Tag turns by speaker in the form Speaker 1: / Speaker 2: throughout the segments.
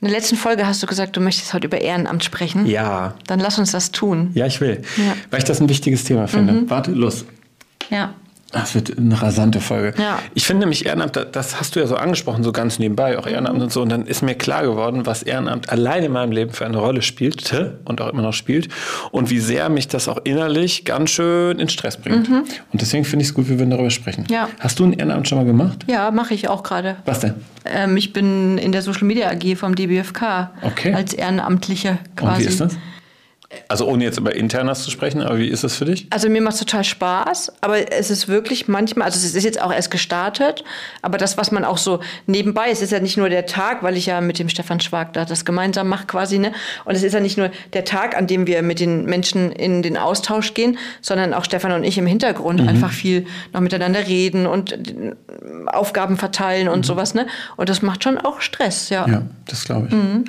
Speaker 1: In der letzten Folge hast du gesagt, du möchtest heute über Ehrenamt sprechen.
Speaker 2: Ja.
Speaker 1: Dann lass uns das tun.
Speaker 2: Ja, ich will. Ja. Weil ich das ein wichtiges Thema finde. Mhm. Warte, los.
Speaker 1: Ja.
Speaker 2: Das wird eine rasante Folge.
Speaker 1: Ja.
Speaker 2: Ich finde nämlich Ehrenamt, das hast du ja so angesprochen, so ganz nebenbei, auch Ehrenamt und so. Und dann ist mir klar geworden, was Ehrenamt allein in meinem Leben für eine Rolle spielte und auch immer noch spielt. Und wie sehr mich das auch innerlich ganz schön in Stress bringt. Mhm. Und deswegen finde ich es gut, wir darüber sprechen.
Speaker 1: Ja.
Speaker 2: Hast du ein Ehrenamt schon mal gemacht?
Speaker 1: Ja, mache ich auch gerade.
Speaker 2: Was denn?
Speaker 1: Ähm, ich bin in der Social Media AG vom DBFK.
Speaker 2: Okay.
Speaker 1: Als Ehrenamtliche quasi.
Speaker 2: Und wie ist das? Also ohne jetzt über Internas zu sprechen, aber wie ist das für dich?
Speaker 1: Also mir macht es total Spaß, aber es ist wirklich manchmal, also es ist jetzt auch erst gestartet, aber das, was man auch so nebenbei, es ist ja nicht nur der Tag, weil ich ja mit dem Stefan Schwag da das gemeinsam mache quasi, ne? Und es ist ja nicht nur der Tag, an dem wir mit den Menschen in den Austausch gehen, sondern auch Stefan und ich im Hintergrund mhm. einfach viel noch miteinander reden und Aufgaben verteilen und mhm. sowas, ne? Und das macht schon auch Stress, ja.
Speaker 2: Ja, das glaube ich. Mhm.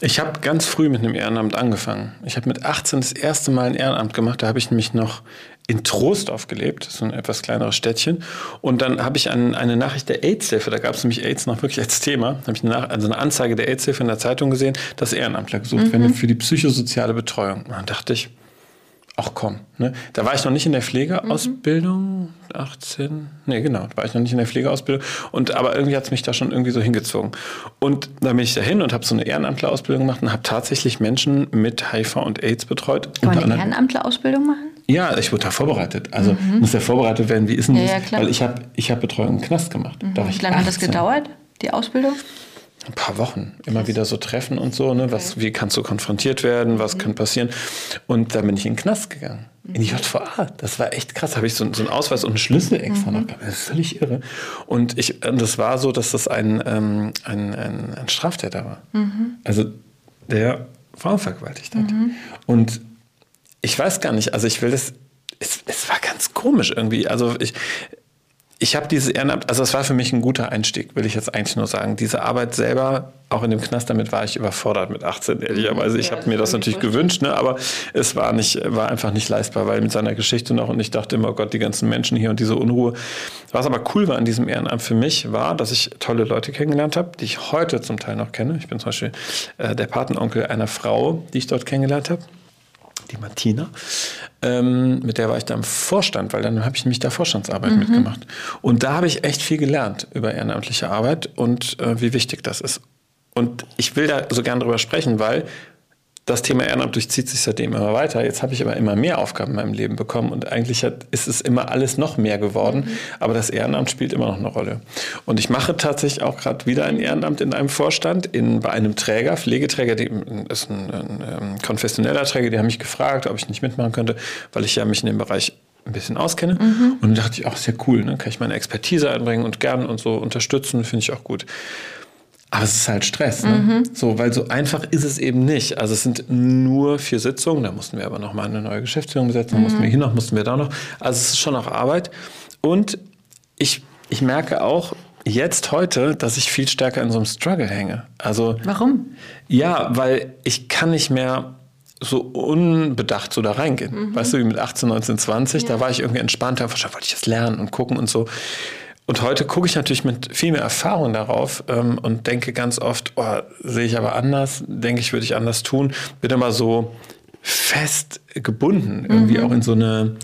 Speaker 2: Ich habe ganz früh mit einem Ehrenamt angefangen. Ich habe mit 18 das erste Mal ein Ehrenamt gemacht. Da habe ich nämlich noch in Trostorf gelebt, so ein etwas kleineres Städtchen. Und dann habe ich ein, eine Nachricht der AIDS-Hilfe, da gab es nämlich AIDS noch wirklich als Thema, habe ich eine, also eine Anzeige der AIDS-Hilfe in der Zeitung gesehen, dass Ehrenamtler gesucht mhm. werden für die psychosoziale Betreuung. Und dann dachte ich, ach komm, ne? da war ich noch nicht in der Pflegeausbildung, mhm. 18, nee genau, da war ich noch nicht in der Pflegeausbildung, und, aber irgendwie hat es mich da schon irgendwie so hingezogen. Und dann bin ich dahin und habe so eine Ehrenamtlerausbildung gemacht und habe tatsächlich Menschen mit HIV und AIDS betreut.
Speaker 1: Kann man eine Ehrenamtlerausbildung machen?
Speaker 2: Ja, ich wurde da vorbereitet. Also mhm. muss ja vorbereitet werden, wie ist denn ja, das? Ja, Weil ich habe ich hab Betreuung im Knast gemacht.
Speaker 1: Mhm. Wie lange hat das gedauert, die Ausbildung?
Speaker 2: Ein paar Wochen immer wieder so treffen und so, ne? Was, wie kannst du konfrontiert werden, was mhm. kann passieren? Und dann bin ich in den Knast gegangen. In die JVA. Das war echt krass. Habe ich so, so einen Ausweis und einen Schlüssel extra mhm. noch gehabt. Das ist völlig irre. Und ich, das war so, dass das ein, ähm, ein, ein, ein, Straftäter war. Mhm. Also der Frauen vergewaltigt hat. Mhm. Und ich weiß gar nicht, also ich will das, es, es war ganz komisch irgendwie. Also ich, ich habe dieses Ehrenamt, also es war für mich ein guter Einstieg, will ich jetzt eigentlich nur sagen. Diese Arbeit selber, auch in dem Knast, damit war ich überfordert mit 18, ehrlicherweise. Ich ja, habe mir das natürlich gewünscht, ne, aber es war, nicht, war einfach nicht leistbar, weil mit seiner Geschichte noch und ich dachte immer, oh Gott, die ganzen Menschen hier und diese Unruhe. Was aber cool war an diesem Ehrenamt für mich, war, dass ich tolle Leute kennengelernt habe, die ich heute zum Teil noch kenne. Ich bin zum Beispiel äh, der Patenonkel einer Frau, die ich dort kennengelernt habe die Martina. Ähm, mit der war ich da im Vorstand, weil dann habe ich nämlich da Vorstandsarbeit mhm. mitgemacht. Und da habe ich echt viel gelernt über ehrenamtliche Arbeit und äh, wie wichtig das ist. Und ich will da so gern drüber sprechen, weil das Thema Ehrenamt durchzieht sich seitdem immer weiter. Jetzt habe ich aber immer mehr Aufgaben in meinem Leben bekommen und eigentlich hat, ist es immer alles noch mehr geworden. Mhm. Aber das Ehrenamt spielt immer noch eine Rolle. Und ich mache tatsächlich auch gerade wieder ein Ehrenamt in einem Vorstand, in, bei einem Träger, Pflegeträger, die ist ein, ein, ein ähm, konfessioneller Träger, die haben mich gefragt, ob ich nicht mitmachen könnte, weil ich ja mich in dem Bereich ein bisschen auskenne. Mhm. Und dachte ich, auch sehr cool, ne? kann ich meine Expertise einbringen und gern und so unterstützen, finde ich auch gut. Aber es ist halt Stress, ne? Mhm. So, weil so einfach ist es eben nicht. Also es sind nur vier Sitzungen, da mussten wir aber noch mal eine neue Geschäftsführung besetzen, mhm. mussten wir hier noch, mussten wir da noch. Also es ist schon noch Arbeit. Und ich, ich merke auch jetzt heute, dass ich viel stärker in so einem Struggle hänge. Also
Speaker 1: Warum?
Speaker 2: Ja, weil ich kann nicht mehr so unbedacht so da reingehen. Mhm. Weißt du, wie mit 18, 19, 20, ja. da war ich irgendwie entspannter, wahrscheinlich wollte ich das lernen und gucken und so. Und heute gucke ich natürlich mit viel mehr Erfahrung darauf ähm, und denke ganz oft, oh, sehe ich aber anders, denke ich, würde ich anders tun. Bin immer so fest gebunden, irgendwie mhm. auch in so eine,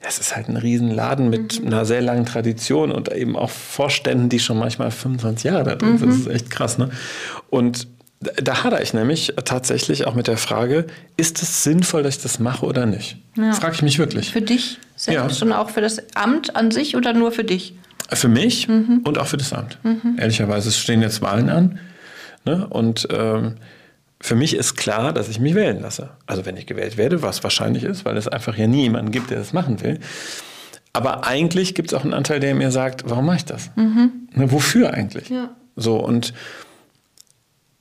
Speaker 2: es ist halt ein Riesenladen mit mhm. einer sehr langen Tradition und eben auch Vorständen, die schon manchmal 25 Jahre da drin sind. Mhm. Das ist echt krass, ne? Und da hadere ich nämlich tatsächlich auch mit der Frage, ist es sinnvoll, dass ich das mache oder nicht? Ja. Frage ich mich wirklich.
Speaker 1: Für dich selbst ja. und auch für das Amt an sich oder nur für dich?
Speaker 2: Für mich mhm. und auch für das Amt. Mhm. Ehrlicherweise stehen jetzt Wahlen an. Ne? Und ähm, für mich ist klar, dass ich mich wählen lasse. Also wenn ich gewählt werde, was wahrscheinlich ist, weil es einfach ja nie jemanden gibt, der das machen will. Aber eigentlich gibt es auch einen Anteil, der mir sagt, warum mache ich das? Mhm. Ne, wofür eigentlich? Ja. So und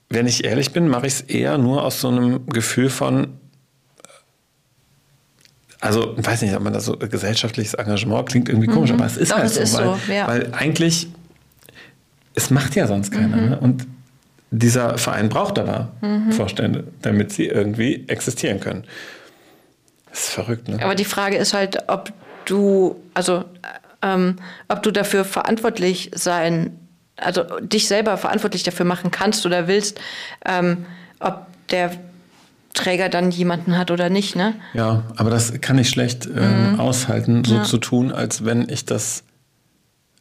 Speaker 2: wenn ich ehrlich bin, mache ich es eher nur aus so einem Gefühl von, also ich weiß nicht, ob man das so gesellschaftliches Engagement klingt irgendwie komisch, mhm. aber es ist Doch, halt so, ist weil, so ja. weil, eigentlich es macht ja sonst keiner. Mhm. Ne? Und dieser Verein braucht aber mhm. Vorstände, damit sie irgendwie existieren können. Das ist verrückt, ne?
Speaker 1: Aber die Frage ist halt, ob du, also ähm, ob du dafür verantwortlich sein also dich selber verantwortlich dafür machen kannst oder willst, ähm, ob der Träger dann jemanden hat oder nicht, ne?
Speaker 2: Ja, aber das kann ich schlecht äh, mhm. aushalten, so ja. zu tun, als wenn ich das,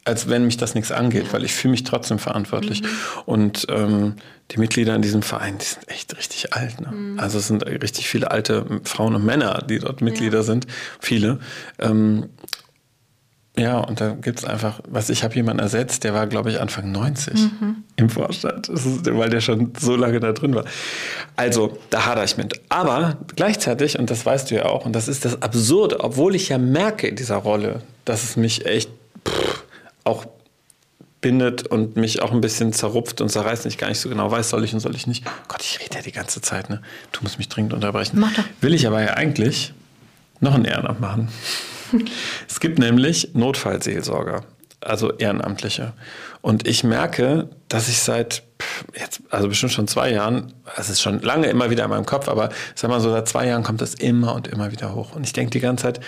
Speaker 2: als wenn mich das nichts angeht, ja. weil ich fühle mich trotzdem verantwortlich. Mhm. Und ähm, die Mitglieder in diesem Verein, die sind echt richtig alt. Ne? Mhm. Also es sind richtig viele alte Frauen und Männer, die dort Mitglieder ja. sind, viele. Ähm, ja, und da gibt es einfach, was ich habe jemanden ersetzt, der war, glaube ich, Anfang 90 mhm. im Vorstand, ist, weil der schon so lange da drin war. Also, da hadere ich mit. Aber gleichzeitig, und das weißt du ja auch, und das ist das Absurde, obwohl ich ja merke in dieser Rolle, dass es mich echt pff, auch bindet und mich auch ein bisschen zerrupft und zerreißt und ich gar nicht so genau weiß, soll ich und soll ich nicht. Gott, ich rede ja die ganze Zeit, ne? Du musst mich dringend unterbrechen. Mach doch. Will ich aber ja eigentlich noch ein Ehrenamt machen es gibt nämlich Notfallseelsorger, also Ehrenamtliche. Und ich merke, dass ich seit jetzt, also bestimmt schon zwei Jahren, es ist schon lange immer wieder in meinem Kopf, aber sag mal so, seit zwei Jahren kommt das immer und immer wieder hoch. Und ich denke die ganze Zeit,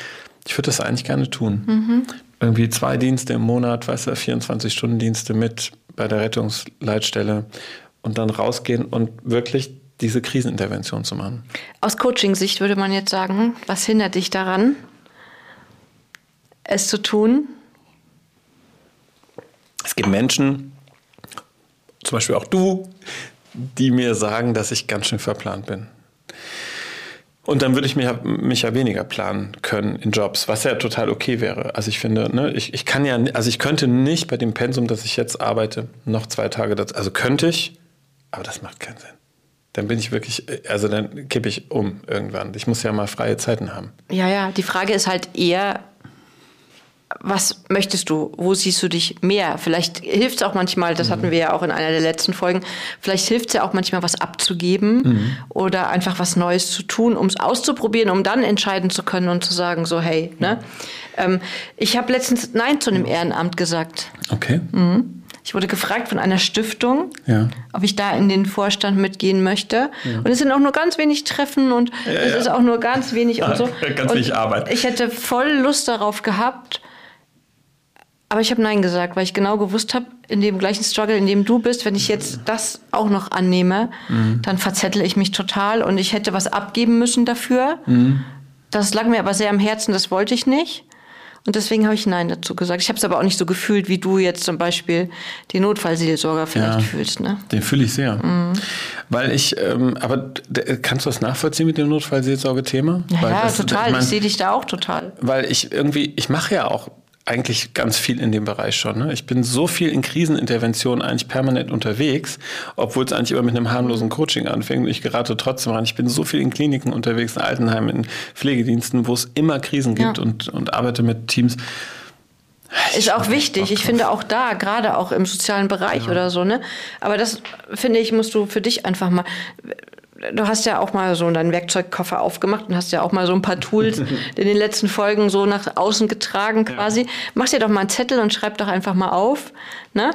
Speaker 2: ich würde das eigentlich gerne tun. Mhm. Irgendwie zwei Dienste im Monat, weißt du, 24-Stunden-Dienste mit bei der Rettungsleitstelle und dann rausgehen und wirklich diese Krisenintervention zu machen.
Speaker 1: Aus Coaching-Sicht würde man jetzt sagen, was hindert dich daran? Es zu tun?
Speaker 2: Es gibt Menschen, zum Beispiel auch du, die mir sagen, dass ich ganz schön verplant bin. Und dann würde ich mich ja, mich ja weniger planen können in Jobs, was ja total okay wäre. Also ich finde, ne, ich, ich kann ja, also ich könnte nicht bei dem Pensum, das ich jetzt arbeite, noch zwei Tage dazu. Also könnte ich, aber das macht keinen Sinn. Dann bin ich wirklich, also dann kippe ich um irgendwann. Ich muss ja mal freie Zeiten haben.
Speaker 1: Ja, ja, die Frage ist halt eher, was möchtest du? Wo siehst du dich mehr? Vielleicht hilft es auch manchmal, das mhm. hatten wir ja auch in einer der letzten Folgen, vielleicht hilft es ja auch manchmal, was abzugeben mhm. oder einfach was Neues zu tun, um es auszuprobieren, um dann entscheiden zu können und zu sagen, so, hey, ne? Ähm, ich habe letztens Nein zu einem Ehrenamt gesagt.
Speaker 2: Okay.
Speaker 1: Mhm. Ich wurde gefragt von einer Stiftung, ja. ob ich da in den Vorstand mitgehen möchte. Ja. Und es sind auch nur ganz wenig Treffen und ja, es ist auch nur ganz wenig und so.
Speaker 2: ganz wenig Arbeit.
Speaker 1: Ich hätte voll Lust darauf gehabt, aber ich habe Nein gesagt, weil ich genau gewusst habe, in dem gleichen Struggle, in dem du bist, wenn ich jetzt das auch noch annehme, mhm. dann verzettel ich mich total und ich hätte was abgeben müssen dafür. Mhm. Das lag mir aber sehr am Herzen, das wollte ich nicht. Und deswegen habe ich Nein dazu gesagt. Ich habe es aber auch nicht so gefühlt, wie du jetzt zum Beispiel den Notfallseelsorger vielleicht ja, fühlst. Ne?
Speaker 2: Den fühle ich sehr. Mhm. Weil ich, ähm, aber kannst du das nachvollziehen mit dem Notfallseelsorge-Thema?
Speaker 1: Ja,
Speaker 2: ja
Speaker 1: das, total. Ich, mein, ich sehe dich da auch total.
Speaker 2: Weil ich irgendwie, ich mache ja auch eigentlich ganz viel in dem Bereich schon. Ne? Ich bin so viel in Kriseninterventionen eigentlich permanent unterwegs, obwohl es eigentlich immer mit einem harmlosen Coaching anfängt. Ich gerate trotzdem rein. Ich bin so viel in Kliniken unterwegs, in Altenheimen, in Pflegediensten, wo es immer Krisen gibt ja. und, und arbeite mit Teams.
Speaker 1: Ich ist auch wichtig. Ich finde auch da, gerade auch im sozialen Bereich ja. oder so, ne? Aber das finde ich, musst du für dich einfach mal du hast ja auch mal so deinen Werkzeugkoffer aufgemacht und hast ja auch mal so ein paar Tools in den letzten Folgen so nach außen getragen quasi. Ja. Mach dir doch mal einen Zettel und schreib doch einfach mal auf, ne?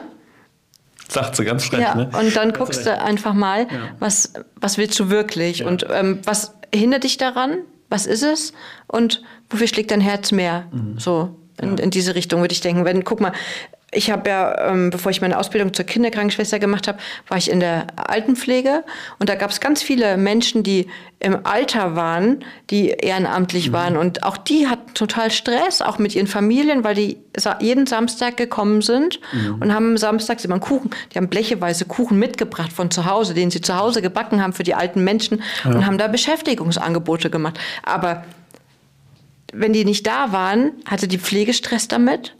Speaker 2: Sagt sie ganz frech,
Speaker 1: ja,
Speaker 2: ne?
Speaker 1: Und dann guckst du einfach mal, ja. was, was willst du wirklich ja. und ähm, was hindert dich daran? Was ist es? Und wofür schlägt dein Herz mehr? Mhm. So in, in diese Richtung würde ich denken. Wenn, guck mal, ich habe ja, ähm, bevor ich meine Ausbildung zur Kinderkrankenschwester gemacht habe, war ich in der Altenpflege und da gab es ganz viele Menschen, die im Alter waren, die ehrenamtlich mhm. waren und auch die hatten total Stress, auch mit ihren Familien, weil die jeden Samstag gekommen sind mhm. und haben samstags immer einen Kuchen, die haben blecheweise Kuchen mitgebracht von zu Hause, den sie zu Hause gebacken haben für die alten Menschen ja. und haben da Beschäftigungsangebote gemacht. Aber wenn die nicht da waren, hatte die Pflege Stress damit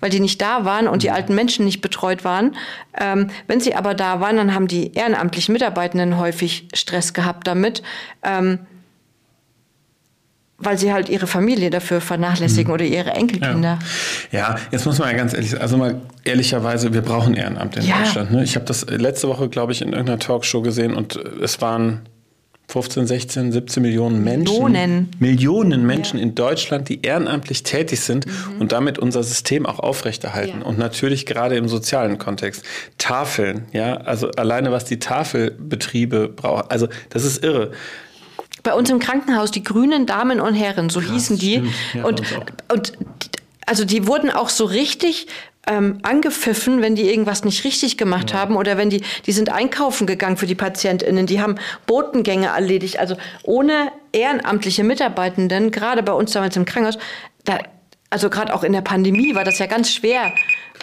Speaker 1: weil die nicht da waren und die mhm. alten Menschen nicht betreut waren. Ähm, wenn sie aber da waren, dann haben die ehrenamtlichen Mitarbeitenden häufig Stress gehabt damit. Ähm, weil sie halt ihre Familie dafür vernachlässigen mhm. oder ihre Enkelkinder.
Speaker 2: Ja. ja. jetzt muss man ja ganz ehrlich, also mal ehrlicherweise, wir brauchen Ehrenamt in ja. Deutschland. Ne? Ich habe das letzte Woche, glaube ich, in irgendeiner Talkshow gesehen und es waren 15, 16, 17 Millionen Menschen.
Speaker 1: Millionen.
Speaker 2: Millionen Menschen ja. in Deutschland, die ehrenamtlich tätig sind mhm. und damit unser System auch aufrechterhalten. Ja. Und natürlich gerade im sozialen Kontext. Tafeln, ja, also alleine was die Tafelbetriebe brauchen. Also das ist irre.
Speaker 1: Bei uns im Krankenhaus, die grünen Damen und Herren, so Krass, hießen die. Ja, und, und also die wurden auch so richtig ähm, angepfiffen, wenn die irgendwas nicht richtig gemacht ja. haben oder wenn die, die sind einkaufen gegangen für die PatientInnen, die haben Botengänge erledigt. Also ohne ehrenamtliche Mitarbeitenden, gerade bei uns damals im Krankenhaus, da, also gerade auch in der Pandemie war das ja ganz schwer,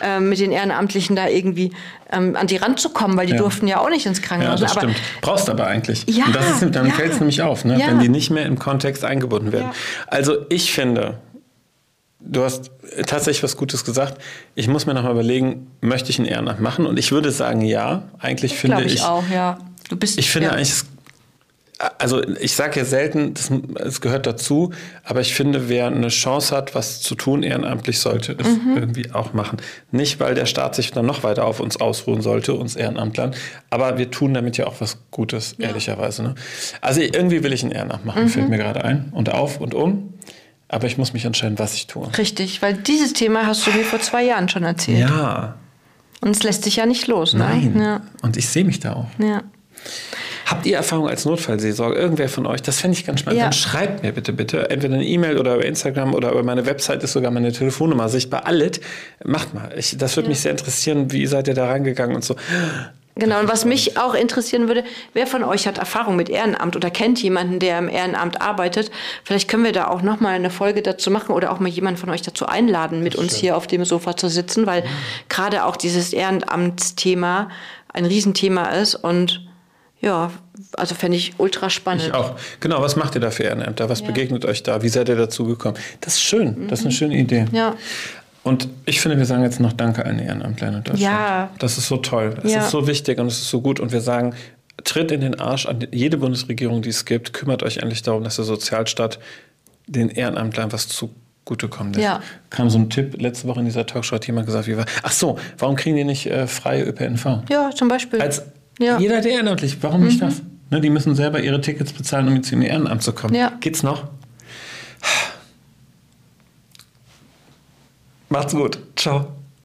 Speaker 1: äh, mit den Ehrenamtlichen da irgendwie ähm, an die Rand zu kommen, weil die ja. durften ja auch nicht ins Krankenhaus.
Speaker 2: Ja, das aber, stimmt. Brauchst aber eigentlich. Ja, Und das ist, dann ja. fällt es nämlich auf, ne? wenn die nicht mehr im Kontext eingebunden werden. Also ich finde, du hast tatsächlich was Gutes gesagt. Ich muss mir noch mal überlegen, möchte ich ein Ehrenamt machen? Und ich würde sagen, ja. Eigentlich das finde ich.
Speaker 1: ich auch, ja.
Speaker 2: Du bist, ich finde ja. eigentlich, also ich sage ja selten, es gehört dazu, aber ich finde, wer eine Chance hat, was zu tun ehrenamtlich, sollte es mhm. irgendwie auch machen. Nicht, weil der Staat sich dann noch weiter auf uns ausruhen sollte, uns Ehrenamtlern, aber wir tun damit ja auch was Gutes, ja. ehrlicherweise. Ne? Also irgendwie will ich ein Ehrenamt machen, mhm. fällt mir gerade ein. Und auf und um. Aber ich muss mich entscheiden, was ich tue.
Speaker 1: Richtig, weil dieses Thema hast du mir vor zwei Jahren schon erzählt.
Speaker 2: Ja.
Speaker 1: Und es lässt sich ja nicht los.
Speaker 2: Ne? Nein. Ja. Und ich sehe mich da auch.
Speaker 1: Ja.
Speaker 2: Habt ihr Erfahrung als Notfallseelsorger? Irgendwer von euch? Das fände ich ganz spannend. Ja. Dann schreibt mir bitte, bitte. Entweder eine E-Mail oder über Instagram oder über meine Website ist sogar meine Telefonnummer sichtbar. Alles. Macht mal. Ich, das würde ja. mich sehr interessieren. Wie seid ihr da reingegangen und so?
Speaker 1: Genau, und was mich auch interessieren würde, wer von euch hat Erfahrung mit Ehrenamt oder kennt jemanden, der im Ehrenamt arbeitet? Vielleicht können wir da auch nochmal eine Folge dazu machen oder auch mal jemanden von euch dazu einladen, mit uns hier auf dem Sofa zu sitzen, weil mhm. gerade auch dieses Ehrenamtsthema ein Riesenthema ist und ja, also fände ich ultra spannend.
Speaker 2: Ich auch. Genau, was macht ihr da für Ehrenämter? Was ja. begegnet euch da? Wie seid ihr dazu gekommen? Das ist schön, mhm. das ist eine schöne Idee.
Speaker 1: Ja.
Speaker 2: Und ich finde, wir sagen jetzt noch Danke an Ehrenamtler in Deutschland. Ja. Das ist so toll. Es ja. ist so wichtig und es ist so gut. Und wir sagen, tritt in den Arsch an jede Bundesregierung, die es gibt. Kümmert euch endlich darum, dass der Sozialstaat den Ehrenamtlern was zugutekommt. Ja. kam so ein Tipp letzte Woche in dieser Talkshow, hat jemand gesagt, wie war, ach so, warum kriegen die nicht äh, freie ÖPNV?
Speaker 1: Ja, zum Beispiel.
Speaker 2: Als ja. jeder hat ehrenamtlich, warum mhm. nicht das? Ne, die müssen selber ihre Tickets bezahlen, um jetzt in ihr Ehrenamt zu kommen. Ja. Geht's noch? Macht's gut. Ciao.